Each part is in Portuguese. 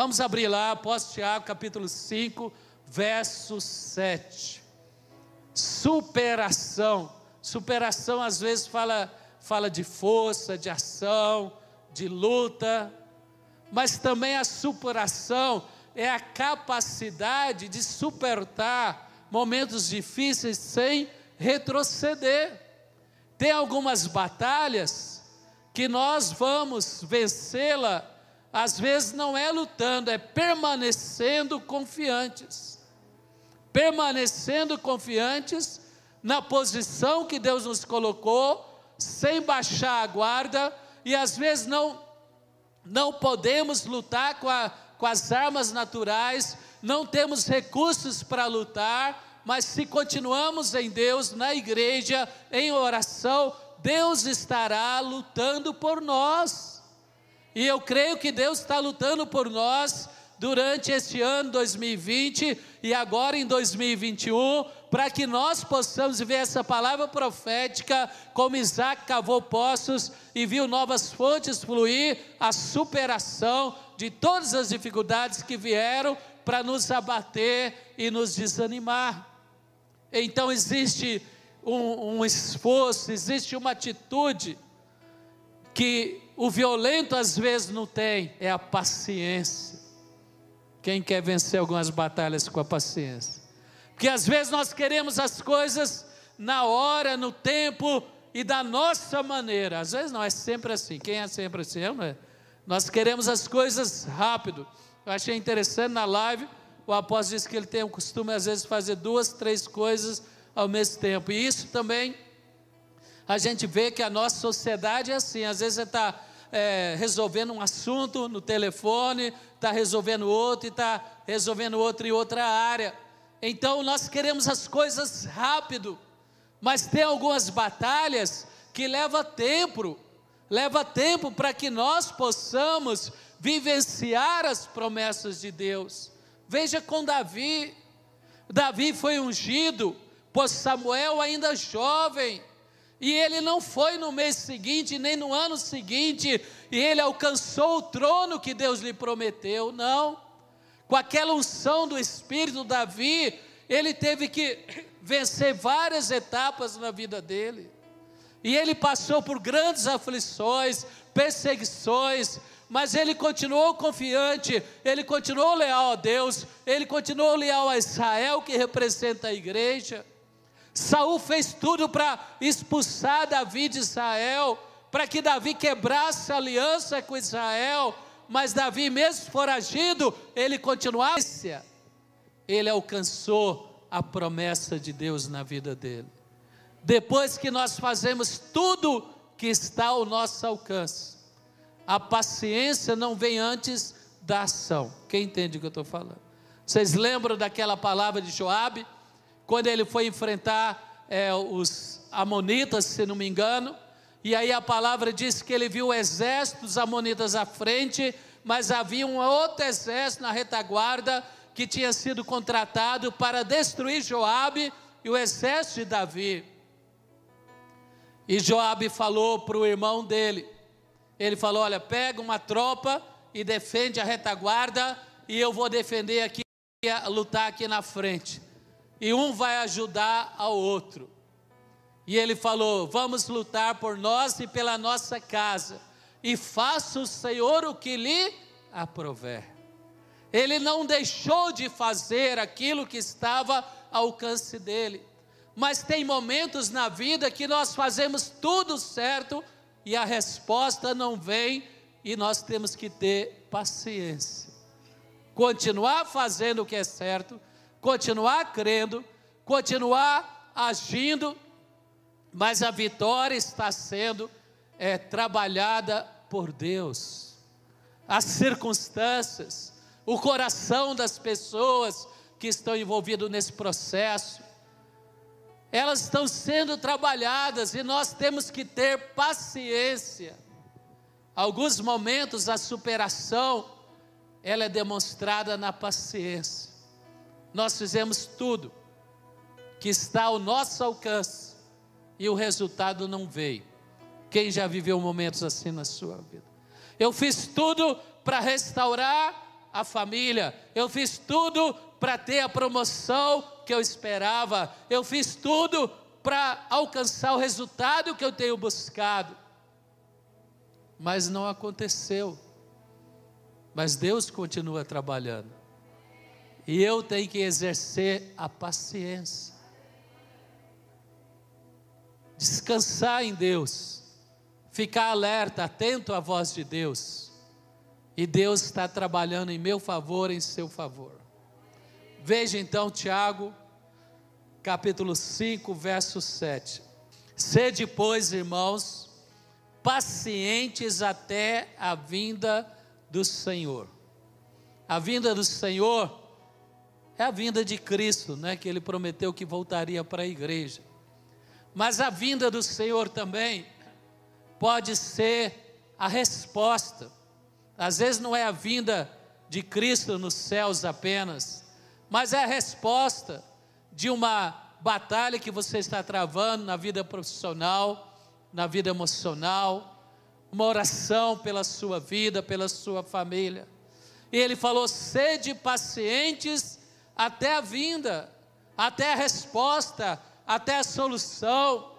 Vamos abrir lá, apóstolo Tiago, capítulo 5, verso 7. Superação. Superação às vezes fala, fala de força, de ação, de luta, mas também a superação é a capacidade de suportar momentos difíceis sem retroceder. Tem algumas batalhas que nós vamos vencê-la, às vezes não é lutando, é permanecendo confiantes. Permanecendo confiantes na posição que Deus nos colocou, sem baixar a guarda, e às vezes não, não podemos lutar com, a, com as armas naturais, não temos recursos para lutar, mas se continuamos em Deus, na igreja, em oração, Deus estará lutando por nós. E eu creio que Deus está lutando por nós durante este ano 2020 e agora em 2021, para que nós possamos ver essa palavra profética, como Isaac cavou poços e viu novas fontes fluir, a superação de todas as dificuldades que vieram para nos abater e nos desanimar. Então existe um, um esforço, existe uma atitude que o violento às vezes não tem, é a paciência. Quem quer vencer algumas batalhas com a paciência? Porque às vezes nós queremos as coisas na hora, no tempo e da nossa maneira. Às vezes não, é sempre assim. Quem é sempre assim? Eu não é. Nós queremos as coisas rápido. Eu achei interessante na live, o apóstolo disse que ele tem o costume, às vezes, fazer duas, três coisas ao mesmo tempo. E isso também, a gente vê que a nossa sociedade é assim. Às vezes você está é, resolvendo um assunto no telefone, está resolvendo outro e está resolvendo outro em outra área. Então nós queremos as coisas rápido, mas tem algumas batalhas que leva tempo, leva tempo para que nós possamos vivenciar as promessas de Deus. Veja com Davi, Davi foi ungido por Samuel ainda jovem, e ele não foi no mês seguinte, nem no ano seguinte, e ele alcançou o trono que Deus lhe prometeu, não. Com aquela unção do Espírito, Davi, ele teve que vencer várias etapas na vida dele. E ele passou por grandes aflições, perseguições, mas ele continuou confiante, ele continuou leal a Deus, ele continuou leal a Israel, que representa a igreja. Saul fez tudo para expulsar Davi de Israel, para que Davi quebrasse a aliança com Israel, mas Davi, mesmo foragido, ele continuava. Ele alcançou a promessa de Deus na vida dele. Depois que nós fazemos tudo que está ao nosso alcance, a paciência não vem antes da ação. Quem entende o que eu estou falando? Vocês lembram daquela palavra de Joabe? Quando ele foi enfrentar é, os Amonitas, se não me engano, e aí a palavra diz que ele viu o exército dos Amonitas à frente, mas havia um outro exército na retaguarda que tinha sido contratado para destruir Joabe e o exército de Davi. E Joabe falou para o irmão dele, ele falou: Olha, pega uma tropa e defende a retaguarda, e eu vou defender aqui, lutar aqui na frente e um vai ajudar ao outro. E ele falou: Vamos lutar por nós e pela nossa casa, e faça o Senhor o que lhe aprover. Ele não deixou de fazer aquilo que estava ao alcance dele. Mas tem momentos na vida que nós fazemos tudo certo e a resposta não vem e nós temos que ter paciência. Continuar fazendo o que é certo, continuar crendo, continuar agindo, mas a vitória está sendo é, trabalhada por Deus. As circunstâncias, o coração das pessoas que estão envolvidas nesse processo, elas estão sendo trabalhadas e nós temos que ter paciência. Alguns momentos a superação ela é demonstrada na paciência. Nós fizemos tudo que está ao nosso alcance e o resultado não veio. Quem já viveu momentos assim na sua vida? Eu fiz tudo para restaurar a família, eu fiz tudo para ter a promoção que eu esperava, eu fiz tudo para alcançar o resultado que eu tenho buscado. Mas não aconteceu. Mas Deus continua trabalhando. E eu tenho que exercer a paciência. Descansar em Deus. Ficar alerta, atento à voz de Deus. E Deus está trabalhando em meu favor, em seu favor. Veja então Tiago, capítulo 5, verso 7. Sede, pois, irmãos, pacientes até a vinda do Senhor. A vinda do Senhor é a vinda de Cristo, né, que ele prometeu que voltaria para a igreja. Mas a vinda do Senhor também pode ser a resposta. Às vezes não é a vinda de Cristo nos céus apenas, mas é a resposta de uma batalha que você está travando na vida profissional, na vida emocional, uma oração pela sua vida, pela sua família. E ele falou: sede pacientes até a vinda, até a resposta, até a solução,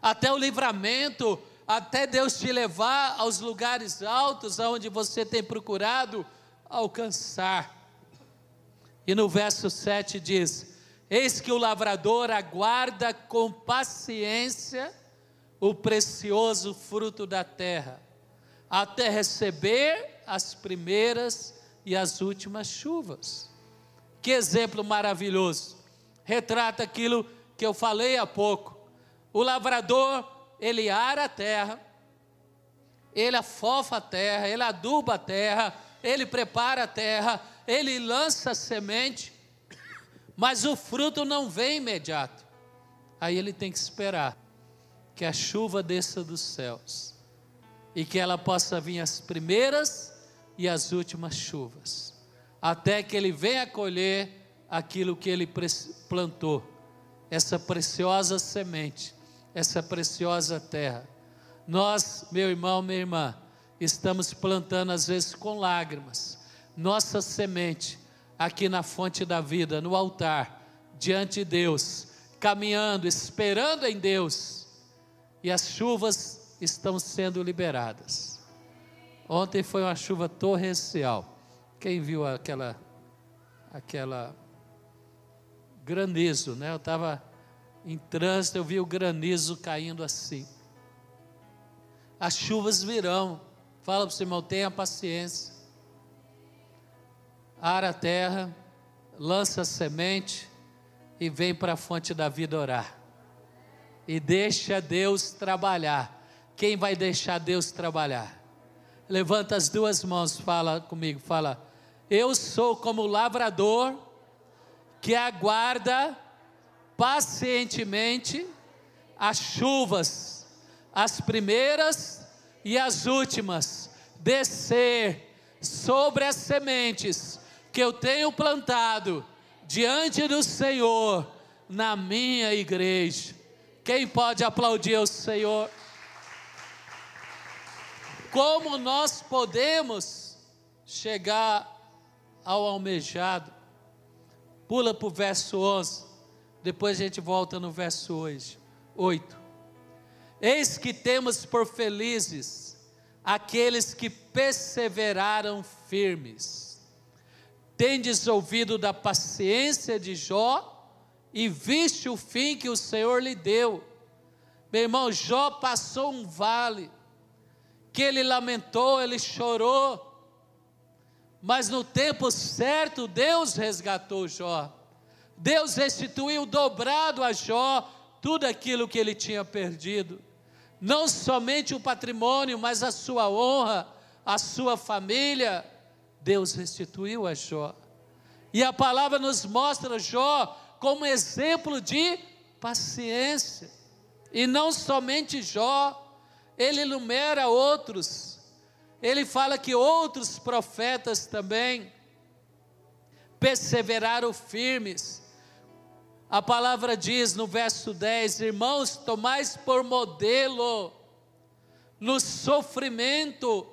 até o livramento, até Deus te levar aos lugares altos aonde você tem procurado alcançar. E no verso 7 diz: Eis que o lavrador aguarda com paciência o precioso fruto da terra, até receber as primeiras e as últimas chuvas. Que exemplo maravilhoso! Retrata aquilo que eu falei há pouco. O lavrador, ele ara a terra, ele afofa a terra, ele aduba a terra, ele prepara a terra, ele lança a semente, mas o fruto não vem imediato. Aí ele tem que esperar que a chuva desça dos céus e que ela possa vir as primeiras e as últimas chuvas, até que ele venha colher aquilo que ele plantou, essa preciosa semente, essa preciosa terra. Nós, meu irmão, minha irmã, estamos plantando às vezes com lágrimas, nossa semente aqui na fonte da vida, no altar, diante de Deus, caminhando, esperando em Deus, e as chuvas estão sendo liberadas. Ontem foi uma chuva torrencial. Quem viu aquela aquela granizo, né? Eu estava em trânsito, eu vi o granizo caindo assim. As chuvas virão. Fala para o seu irmão, tenha paciência ara a terra, lança a semente e vem para a fonte da vida orar. E deixa Deus trabalhar. Quem vai deixar Deus trabalhar? Levanta as duas mãos, fala comigo, fala: Eu sou como lavrador que aguarda pacientemente as chuvas, as primeiras e as últimas, descer sobre as sementes que eu tenho plantado diante do Senhor na minha igreja. Quem pode aplaudir o Senhor? Como nós podemos chegar ao almejado? Pula para o verso 11, depois a gente volta no verso 8. Eis que temos por felizes aqueles que perseveraram firmes tendes ouvido da paciência de Jó e viste o fim que o Senhor lhe deu. Meu irmão, Jó passou um vale, que ele lamentou, ele chorou, mas no tempo certo Deus resgatou Jó. Deus restituiu dobrado a Jó tudo aquilo que ele tinha perdido. Não somente o patrimônio, mas a sua honra, a sua família, Deus restituiu a Jó. E a palavra nos mostra Jó como exemplo de paciência. E não somente Jó, ele enumera outros. Ele fala que outros profetas também perseveraram firmes. A palavra diz no verso 10: Irmãos, tomais por modelo no sofrimento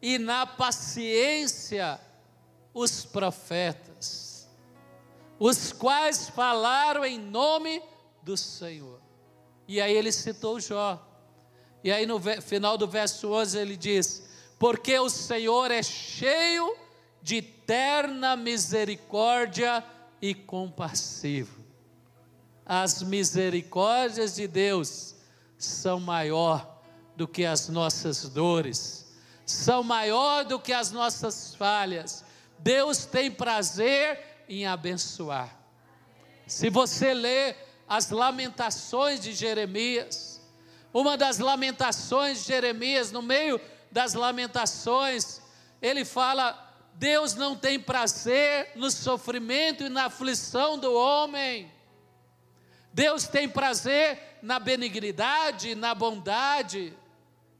e na paciência os profetas, os quais falaram em nome do Senhor. E aí ele citou Jó. E aí no final do verso 11 ele diz: Porque o Senhor é cheio de terna misericórdia e compassivo. As misericórdias de Deus são maior do que as nossas dores, são maior do que as nossas falhas. Deus tem prazer em abençoar. Se você ler as lamentações de Jeremias, uma das lamentações de Jeremias, no meio das lamentações, ele fala: Deus não tem prazer no sofrimento e na aflição do homem. Deus tem prazer na benignidade, na bondade,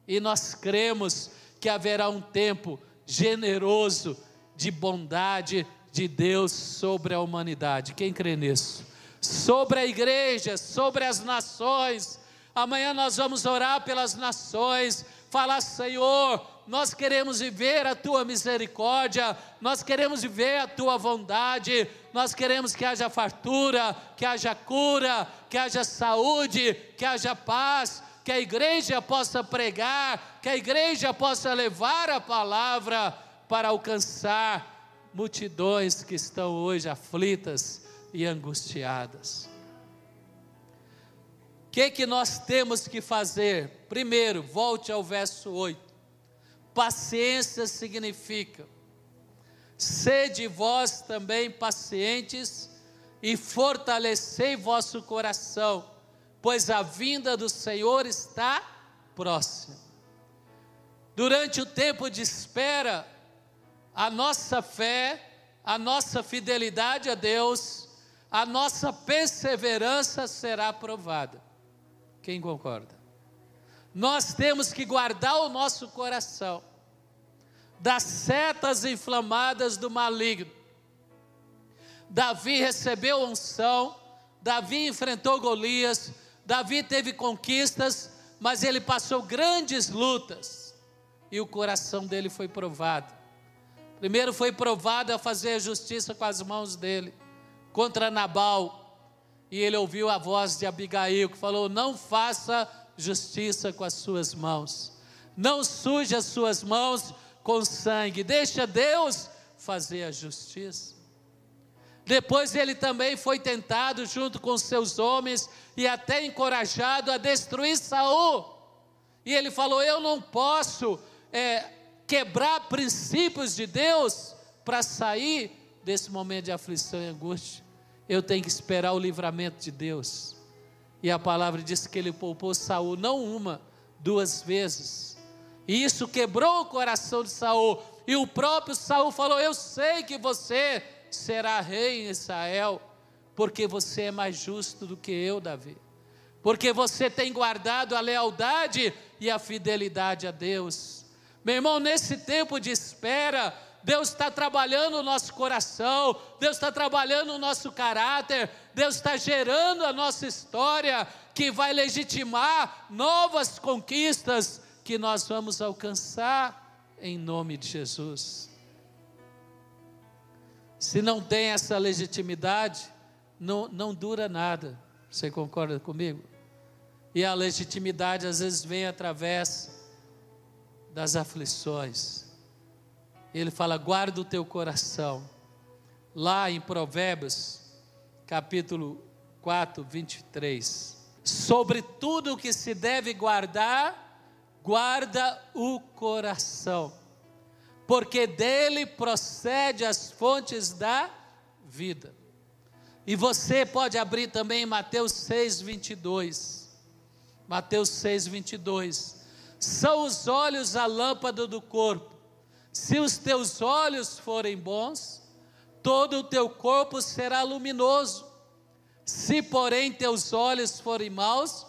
e nós cremos que haverá um tempo generoso de bondade de Deus sobre a humanidade. Quem crê nisso? Sobre a igreja, sobre as nações. Amanhã nós vamos orar pelas nações, falar, Senhor, nós queremos viver a tua misericórdia, nós queremos viver a tua bondade, nós queremos que haja fartura, que haja cura, que haja saúde, que haja paz, que a igreja possa pregar, que a igreja possa levar a palavra para alcançar multidões que estão hoje aflitas e angustiadas. Que, que nós temos que fazer? Primeiro, volte ao verso 8. Paciência significa: sede vós também pacientes e fortalecei vosso coração, pois a vinda do Senhor está próxima. Durante o tempo de espera, a nossa fé, a nossa fidelidade a Deus, a nossa perseverança será provada. Quem concorda? Nós temos que guardar o nosso coração das setas inflamadas do maligno. Davi recebeu unção, Davi enfrentou Golias, Davi teve conquistas, mas ele passou grandes lutas e o coração dele foi provado. Primeiro foi provado a fazer justiça com as mãos dele contra Nabal. E ele ouviu a voz de Abigail que falou: Não faça justiça com as suas mãos, não suje as suas mãos com sangue, deixa Deus fazer a justiça. Depois ele também foi tentado junto com seus homens e até encorajado a destruir Saul. E ele falou: Eu não posso é, quebrar princípios de Deus para sair desse momento de aflição e angústia. Eu tenho que esperar o livramento de Deus. E a palavra diz que ele poupou Saul não uma, duas vezes. E isso quebrou o coração de Saul. E o próprio Saul falou: Eu sei que você será rei em Israel, porque você é mais justo do que eu, Davi. Porque você tem guardado a lealdade e a fidelidade a Deus. Meu irmão, nesse tempo de espera, Deus está trabalhando o nosso coração, Deus está trabalhando o nosso caráter, Deus está gerando a nossa história, que vai legitimar novas conquistas que nós vamos alcançar em nome de Jesus. Se não tem essa legitimidade, não, não dura nada. Você concorda comigo? E a legitimidade às vezes vem através das aflições ele fala: guarda o teu coração. Lá em Provérbios, capítulo 4, 23. Sobre tudo o que se deve guardar, guarda o coração, porque dele procede as fontes da vida. E você pode abrir também Mateus 6, 22. Mateus 6, 22. São os olhos a lâmpada do corpo. Se os teus olhos forem bons, todo o teu corpo será luminoso. Se, porém, teus olhos forem maus,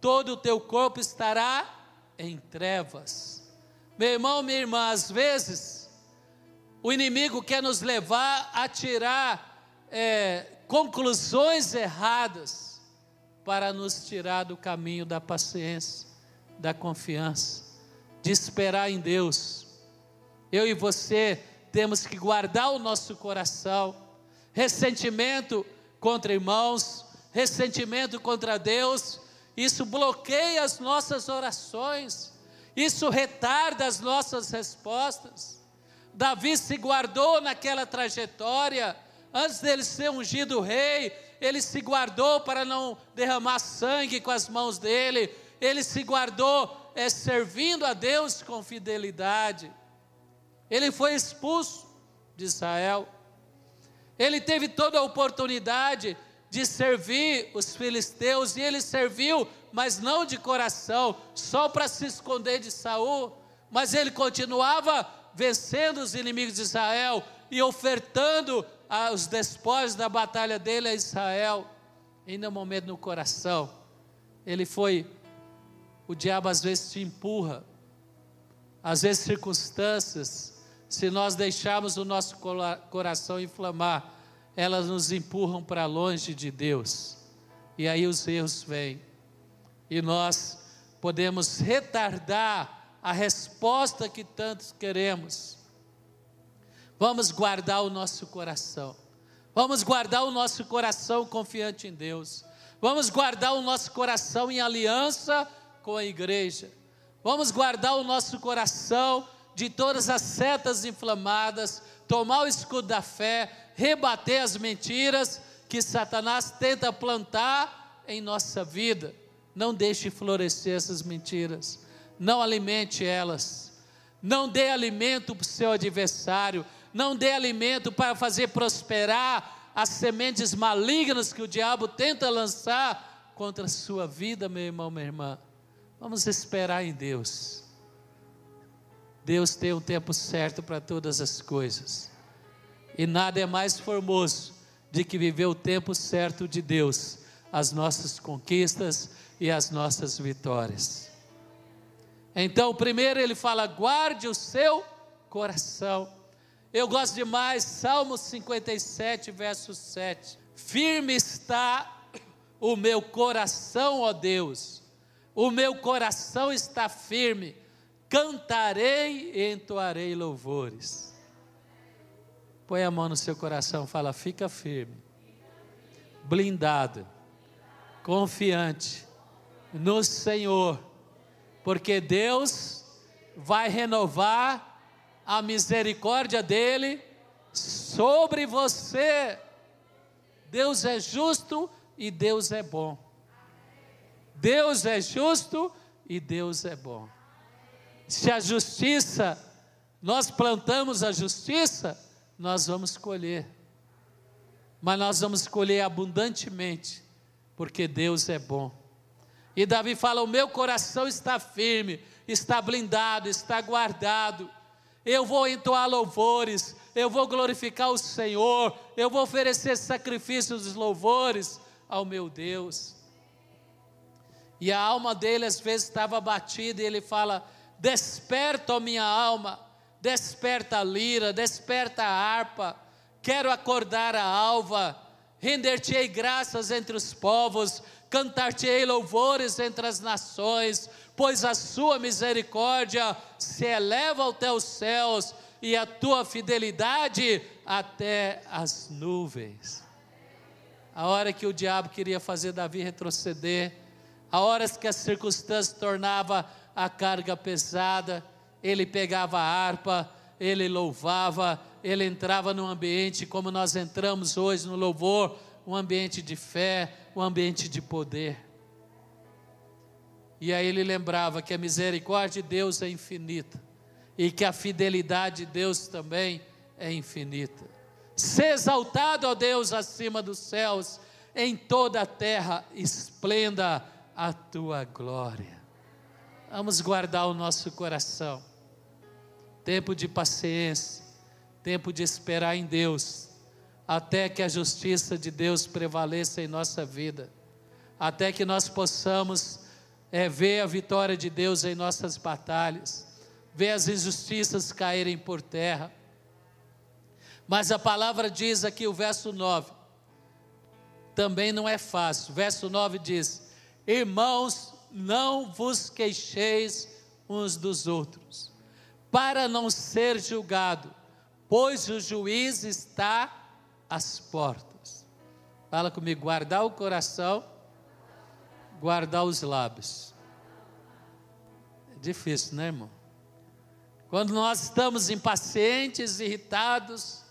todo o teu corpo estará em trevas. Meu irmão, minha irmã, às vezes, o inimigo quer nos levar a tirar é, conclusões erradas para nos tirar do caminho da paciência, da confiança, de esperar em Deus eu e você temos que guardar o nosso coração. Ressentimento contra irmãos, ressentimento contra Deus, isso bloqueia as nossas orações, isso retarda as nossas respostas. Davi se guardou naquela trajetória, antes dele ser ungido rei, ele se guardou para não derramar sangue com as mãos dele, ele se guardou é, servindo a Deus com fidelidade. Ele foi expulso de Israel. Ele teve toda a oportunidade de servir os filisteus e ele serviu, mas não de coração, só para se esconder de Saul. Mas ele continuava vencendo os inimigos de Israel e ofertando os despojos da batalha dele a Israel. Ainda um momento no coração, ele foi. O diabo às vezes te empurra, às vezes circunstâncias, se nós deixarmos o nosso coração inflamar, elas nos empurram para longe de Deus. E aí os erros vêm. E nós podemos retardar a resposta que tantos queremos. Vamos guardar o nosso coração. Vamos guardar o nosso coração confiante em Deus. Vamos guardar o nosso coração em aliança com a igreja. Vamos guardar o nosso coração de todas as setas inflamadas, tomar o escudo da fé, rebater as mentiras que Satanás tenta plantar em nossa vida. Não deixe florescer essas mentiras, não alimente elas, não dê alimento para o seu adversário, não dê alimento para fazer prosperar as sementes malignas que o diabo tenta lançar contra a sua vida, meu irmão, minha irmã. Vamos esperar em Deus. Deus tem um tempo certo para todas as coisas. E nada é mais formoso de que viver o tempo certo de Deus, as nossas conquistas e as nossas vitórias. Então, primeiro ele fala: guarde o seu coração. Eu gosto demais, Salmo 57, verso 7. Firme está o meu coração, ó Deus, o meu coração está firme, cantarei e entoarei louvores. Põe a mão no seu coração, fala, fica firme, blindado, confiante no Senhor, porque Deus vai renovar a misericórdia dele sobre você. Deus é justo e Deus é bom. Deus é justo e Deus é bom. Se a justiça, nós plantamos a justiça, nós vamos colher. Mas nós vamos colher abundantemente, porque Deus é bom. E Davi fala: O meu coração está firme, está blindado, está guardado eu vou entoar louvores, eu vou glorificar o Senhor, eu vou oferecer sacrifícios de louvores ao meu Deus. E a alma dele às vezes estava batida e ele fala: Desperta, ó minha alma, desperta a lira, desperta a harpa, quero acordar a alva, render-te-ei graças entre os povos, cantar-te-ei louvores entre as nações, pois a sua misericórdia se eleva até os céus e a tua fidelidade até as nuvens. A hora que o diabo queria fazer Davi retroceder, a horas que a circunstância tornava a carga pesada, ele pegava a harpa, ele louvava, ele entrava num ambiente como nós entramos hoje no louvor, um ambiente de fé, um ambiente de poder. E aí ele lembrava que a misericórdia de Deus é infinita e que a fidelidade de Deus também é infinita. Se exaltado, ó Deus, acima dos céus, em toda a terra esplenda a tua glória. Vamos guardar o nosso coração. Tempo de paciência, tempo de esperar em Deus, até que a justiça de Deus prevaleça em nossa vida, até que nós possamos é ver a vitória de Deus em nossas batalhas, ver as injustiças caírem por terra. Mas a palavra diz aqui, o verso 9, também não é fácil. Verso 9 diz: Irmãos, não vos queixeis uns dos outros, para não ser julgado, pois o juiz está às portas. Fala comigo, guardar o coração, guardar os lábios. É difícil, né, irmão? Quando nós estamos impacientes, irritados,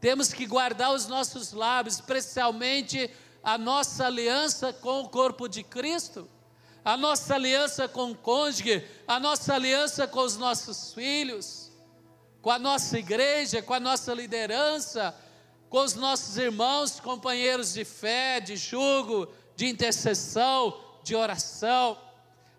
temos que guardar os nossos lábios, especialmente a nossa aliança com o corpo de Cristo, a nossa aliança com o cônjuge, a nossa aliança com os nossos filhos com a nossa igreja, com a nossa liderança, com os nossos irmãos, companheiros de fé, de jugo, de intercessão, de oração.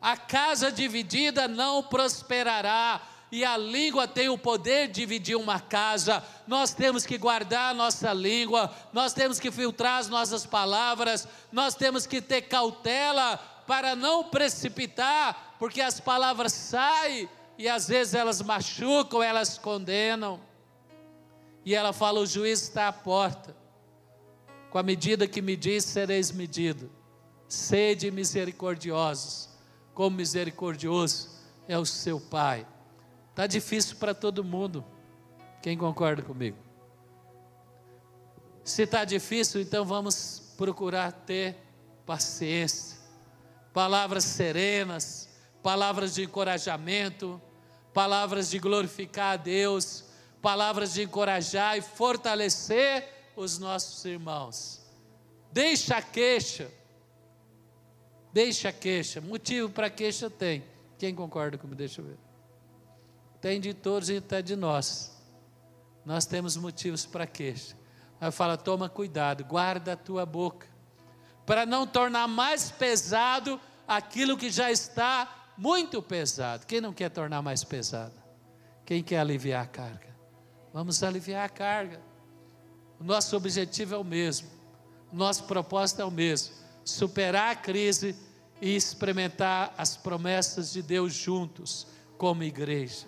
A casa dividida não prosperará, e a língua tem o poder de dividir uma casa. Nós temos que guardar a nossa língua, nós temos que filtrar as nossas palavras, nós temos que ter cautela para não precipitar, porque as palavras saem e às vezes elas machucam, elas condenam. E ela fala: o juiz está à porta. Com a medida que medis, sereis medido. Sede misericordiosos, como misericordioso é o seu Pai. Está difícil para todo mundo. Quem concorda comigo? Se está difícil, então vamos procurar ter paciência, palavras serenas, palavras de encorajamento, palavras de glorificar a Deus, palavras de encorajar e fortalecer os nossos irmãos. Deixa a queixa, deixa a queixa, motivo para queixa tem. Quem concorda comigo? Deixa eu ver. Tem de todos e até de nós. Nós temos motivos para queixa. Aí fala: toma cuidado, guarda a tua boca, para não tornar mais pesado aquilo que já está muito pesado. Quem não quer tornar mais pesado? Quem quer aliviar a carga? Vamos aliviar a carga. O nosso objetivo é o mesmo. O nosso propósito é o mesmo: superar a crise e experimentar as promessas de Deus juntos, como igreja.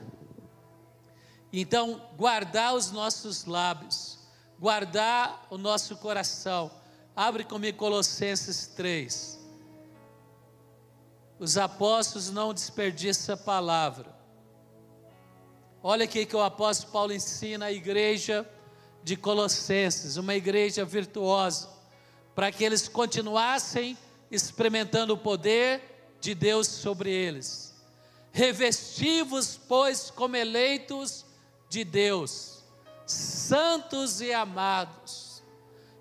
Então, guardar os nossos lábios, guardar o nosso coração. Abre comigo Colossenses 3 os apóstolos não desperdiçam a palavra. Olha aqui que o apóstolo Paulo ensina a igreja de Colossenses, uma igreja virtuosa, para que eles continuassem experimentando o poder de Deus sobre eles. Revestivos, pois, como eleitos de Deus, santos e amados,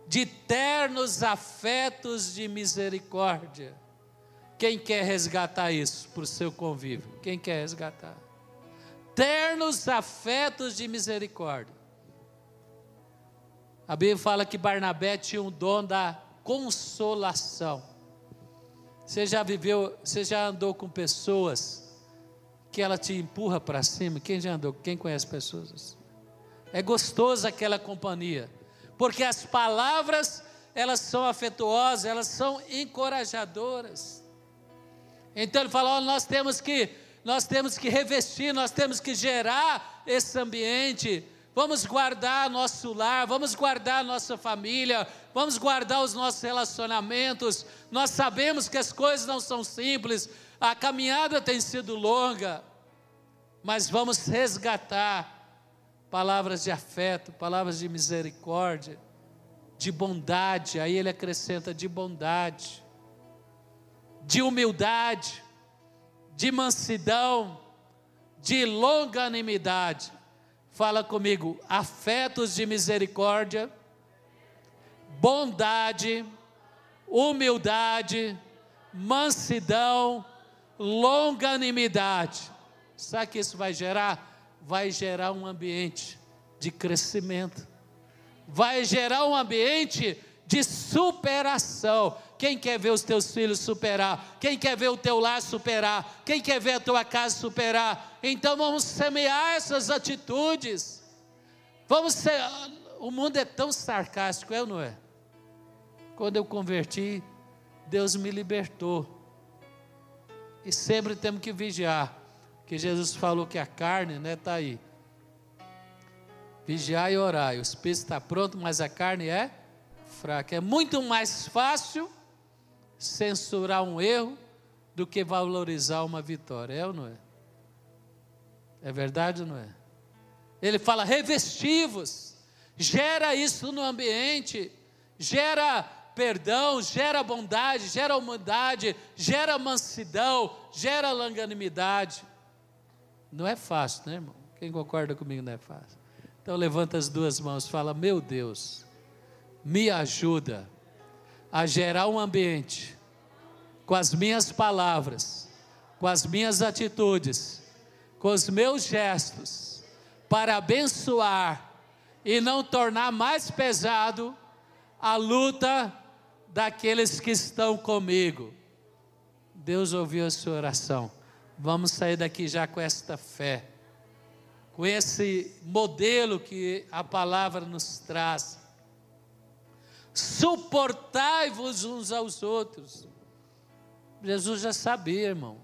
de ternos afetos de misericórdia quem quer resgatar isso para o seu convívio? Quem quer resgatar? Ternos afetos de misericórdia. A Bíblia fala que Barnabé tinha um dom da consolação. Você já viveu, você já andou com pessoas que ela te empurra para cima? Quem já andou? Quem conhece pessoas assim? É gostoso aquela companhia, porque as palavras elas são afetuosas, elas são encorajadoras. Então ele fala: oh, nós temos que nós temos que revestir, nós temos que gerar esse ambiente. Vamos guardar nosso lar, vamos guardar nossa família, vamos guardar os nossos relacionamentos. Nós sabemos que as coisas não são simples, a caminhada tem sido longa, mas vamos resgatar palavras de afeto, palavras de misericórdia, de bondade. Aí ele acrescenta de bondade de humildade, de mansidão, de longanimidade. Fala comigo, afetos de misericórdia, bondade, humildade, mansidão, longanimidade. Sabe o que isso vai gerar? Vai gerar um ambiente de crescimento, vai gerar um ambiente de superação. Quem quer ver os teus filhos superar? Quem quer ver o teu lar superar? Quem quer ver a tua casa superar? Então vamos semear essas atitudes. Vamos ser. O mundo é tão sarcástico, é ou não é? Quando eu converti, Deus me libertou. E sempre temos que vigiar. Que Jesus falou que a carne né, tá aí. Vigiar e orar. O espírito está pronto, mas a carne é fraca. É muito mais fácil censurar um erro do que valorizar uma vitória. É ou não é? É verdade ou não é? Ele fala revestivos. Gera isso no ambiente, gera perdão, gera bondade, gera humildade, gera mansidão, gera longanimidade. Não é fácil, né, irmão? Quem concorda comigo não é fácil. Então levanta as duas mãos, fala: "Meu Deus, me ajuda a gerar um ambiente com as minhas palavras, com as minhas atitudes, com os meus gestos, para abençoar e não tornar mais pesado a luta daqueles que estão comigo. Deus ouviu a sua oração. Vamos sair daqui já com esta fé, com esse modelo que a palavra nos traz. Suportai-vos uns aos outros. Jesus já sabia, irmão.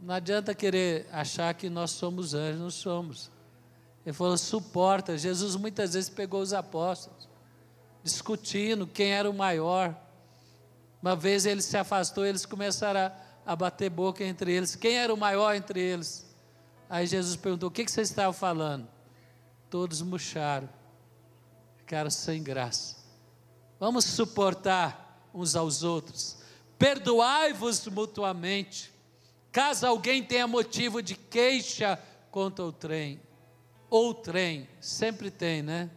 Não adianta querer achar que nós somos anjos, não somos. Ele falou, suporta. Jesus muitas vezes pegou os apóstolos, discutindo quem era o maior. Uma vez ele se afastou, eles começaram a, bater boca entre eles. Quem era o maior entre eles? Aí Jesus perguntou: O que vocês estavam falando? Todos murcharam, ficaram sem graça. Vamos suportar uns aos outros perdoai-vos mutuamente, caso alguém tenha motivo de queixa contra o trem, ou o trem, sempre tem, né?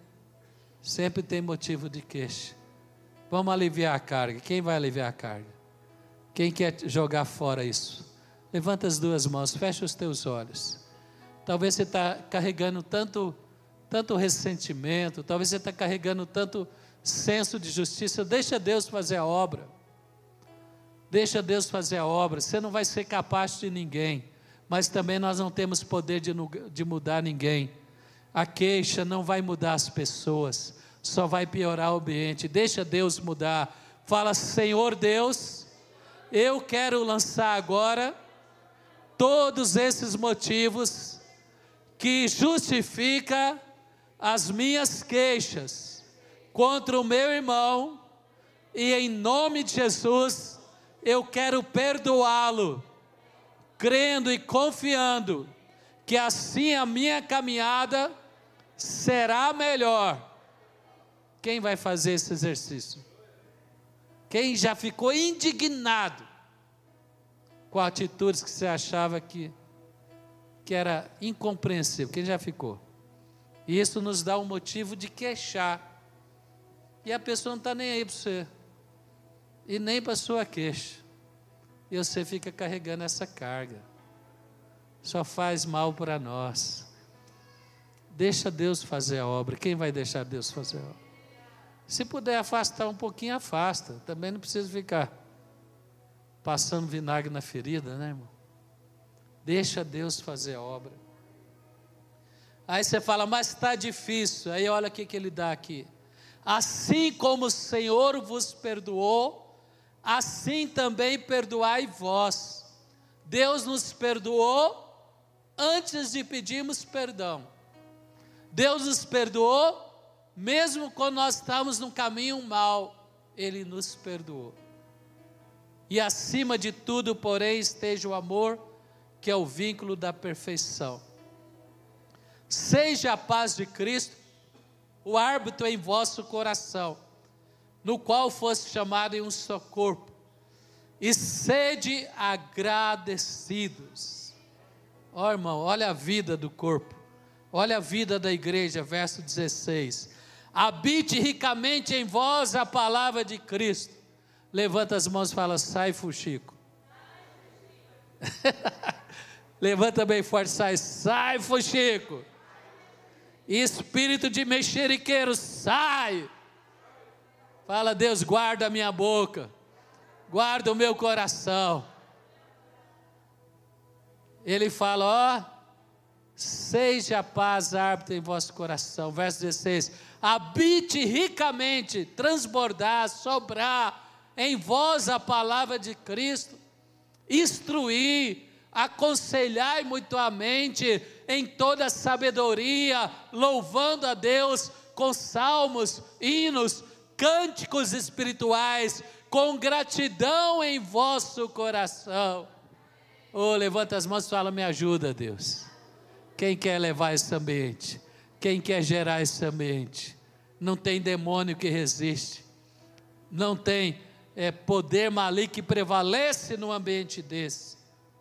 Sempre tem motivo de queixa. Vamos aliviar a carga. Quem vai aliviar a carga? Quem quer jogar fora isso? Levanta as duas mãos, fecha os teus olhos. Talvez você está carregando tanto, tanto ressentimento, talvez você está carregando tanto senso de justiça. Deixa Deus fazer a obra. Deixa Deus fazer a obra. Você não vai ser capaz de ninguém, mas também nós não temos poder de, de mudar ninguém. A queixa não vai mudar as pessoas, só vai piorar o ambiente. Deixa Deus mudar. Fala, Senhor Deus, eu quero lançar agora todos esses motivos que justifica as minhas queixas contra o meu irmão e em nome de Jesus eu quero perdoá-lo, crendo e confiando que assim a minha caminhada será melhor. Quem vai fazer esse exercício? Quem já ficou indignado com atitudes que você achava que, que era incompreensível? Quem já ficou? E isso nos dá um motivo de queixar. E a pessoa não está nem aí para você e nem para sua queixa. E você fica carregando essa carga. Só faz mal para nós. Deixa Deus fazer a obra. Quem vai deixar Deus fazer a obra? Se puder afastar um pouquinho, afasta. Também não precisa ficar passando vinagre na ferida, né, irmão? Deixa Deus fazer a obra. Aí você fala, mas está difícil. Aí olha o que, que ele dá aqui. Assim como o Senhor vos perdoou, assim também perdoai vós. Deus nos perdoou antes de pedirmos perdão. Deus nos perdoou mesmo quando nós estamos no caminho mal, Ele nos perdoou. E acima de tudo, porém, esteja o amor, que é o vínculo da perfeição. Seja a paz de Cristo o árbitro em vosso coração no qual fosse chamado em um só corpo, e sede agradecidos. Ó oh, irmão, olha a vida do corpo, olha a vida da igreja, verso 16. Habite ricamente em vós a palavra de Cristo. Levanta as mãos e fala: sai, Fuxico. Levanta bem forte, sai, sai, Fuxico. Espírito de mexeriqueiro, sai. Fala, Deus, guarda a minha boca, guarda o meu coração. Ele fala, ó, seja a paz árbitro em vosso coração. Verso 16: habite ricamente, transbordar, sobrar em vós a palavra de Cristo, instruir, aconselhar mutuamente em toda sabedoria, louvando a Deus com salmos, hinos, cânticos espirituais, com gratidão em vosso coração. Oh, levanta as mãos e fala: Me ajuda, Deus. Quem quer levar esse ambiente? Quem quer gerar esse ambiente? Não tem demônio que resiste, não tem é, poder maligno que prevalece num ambiente desse.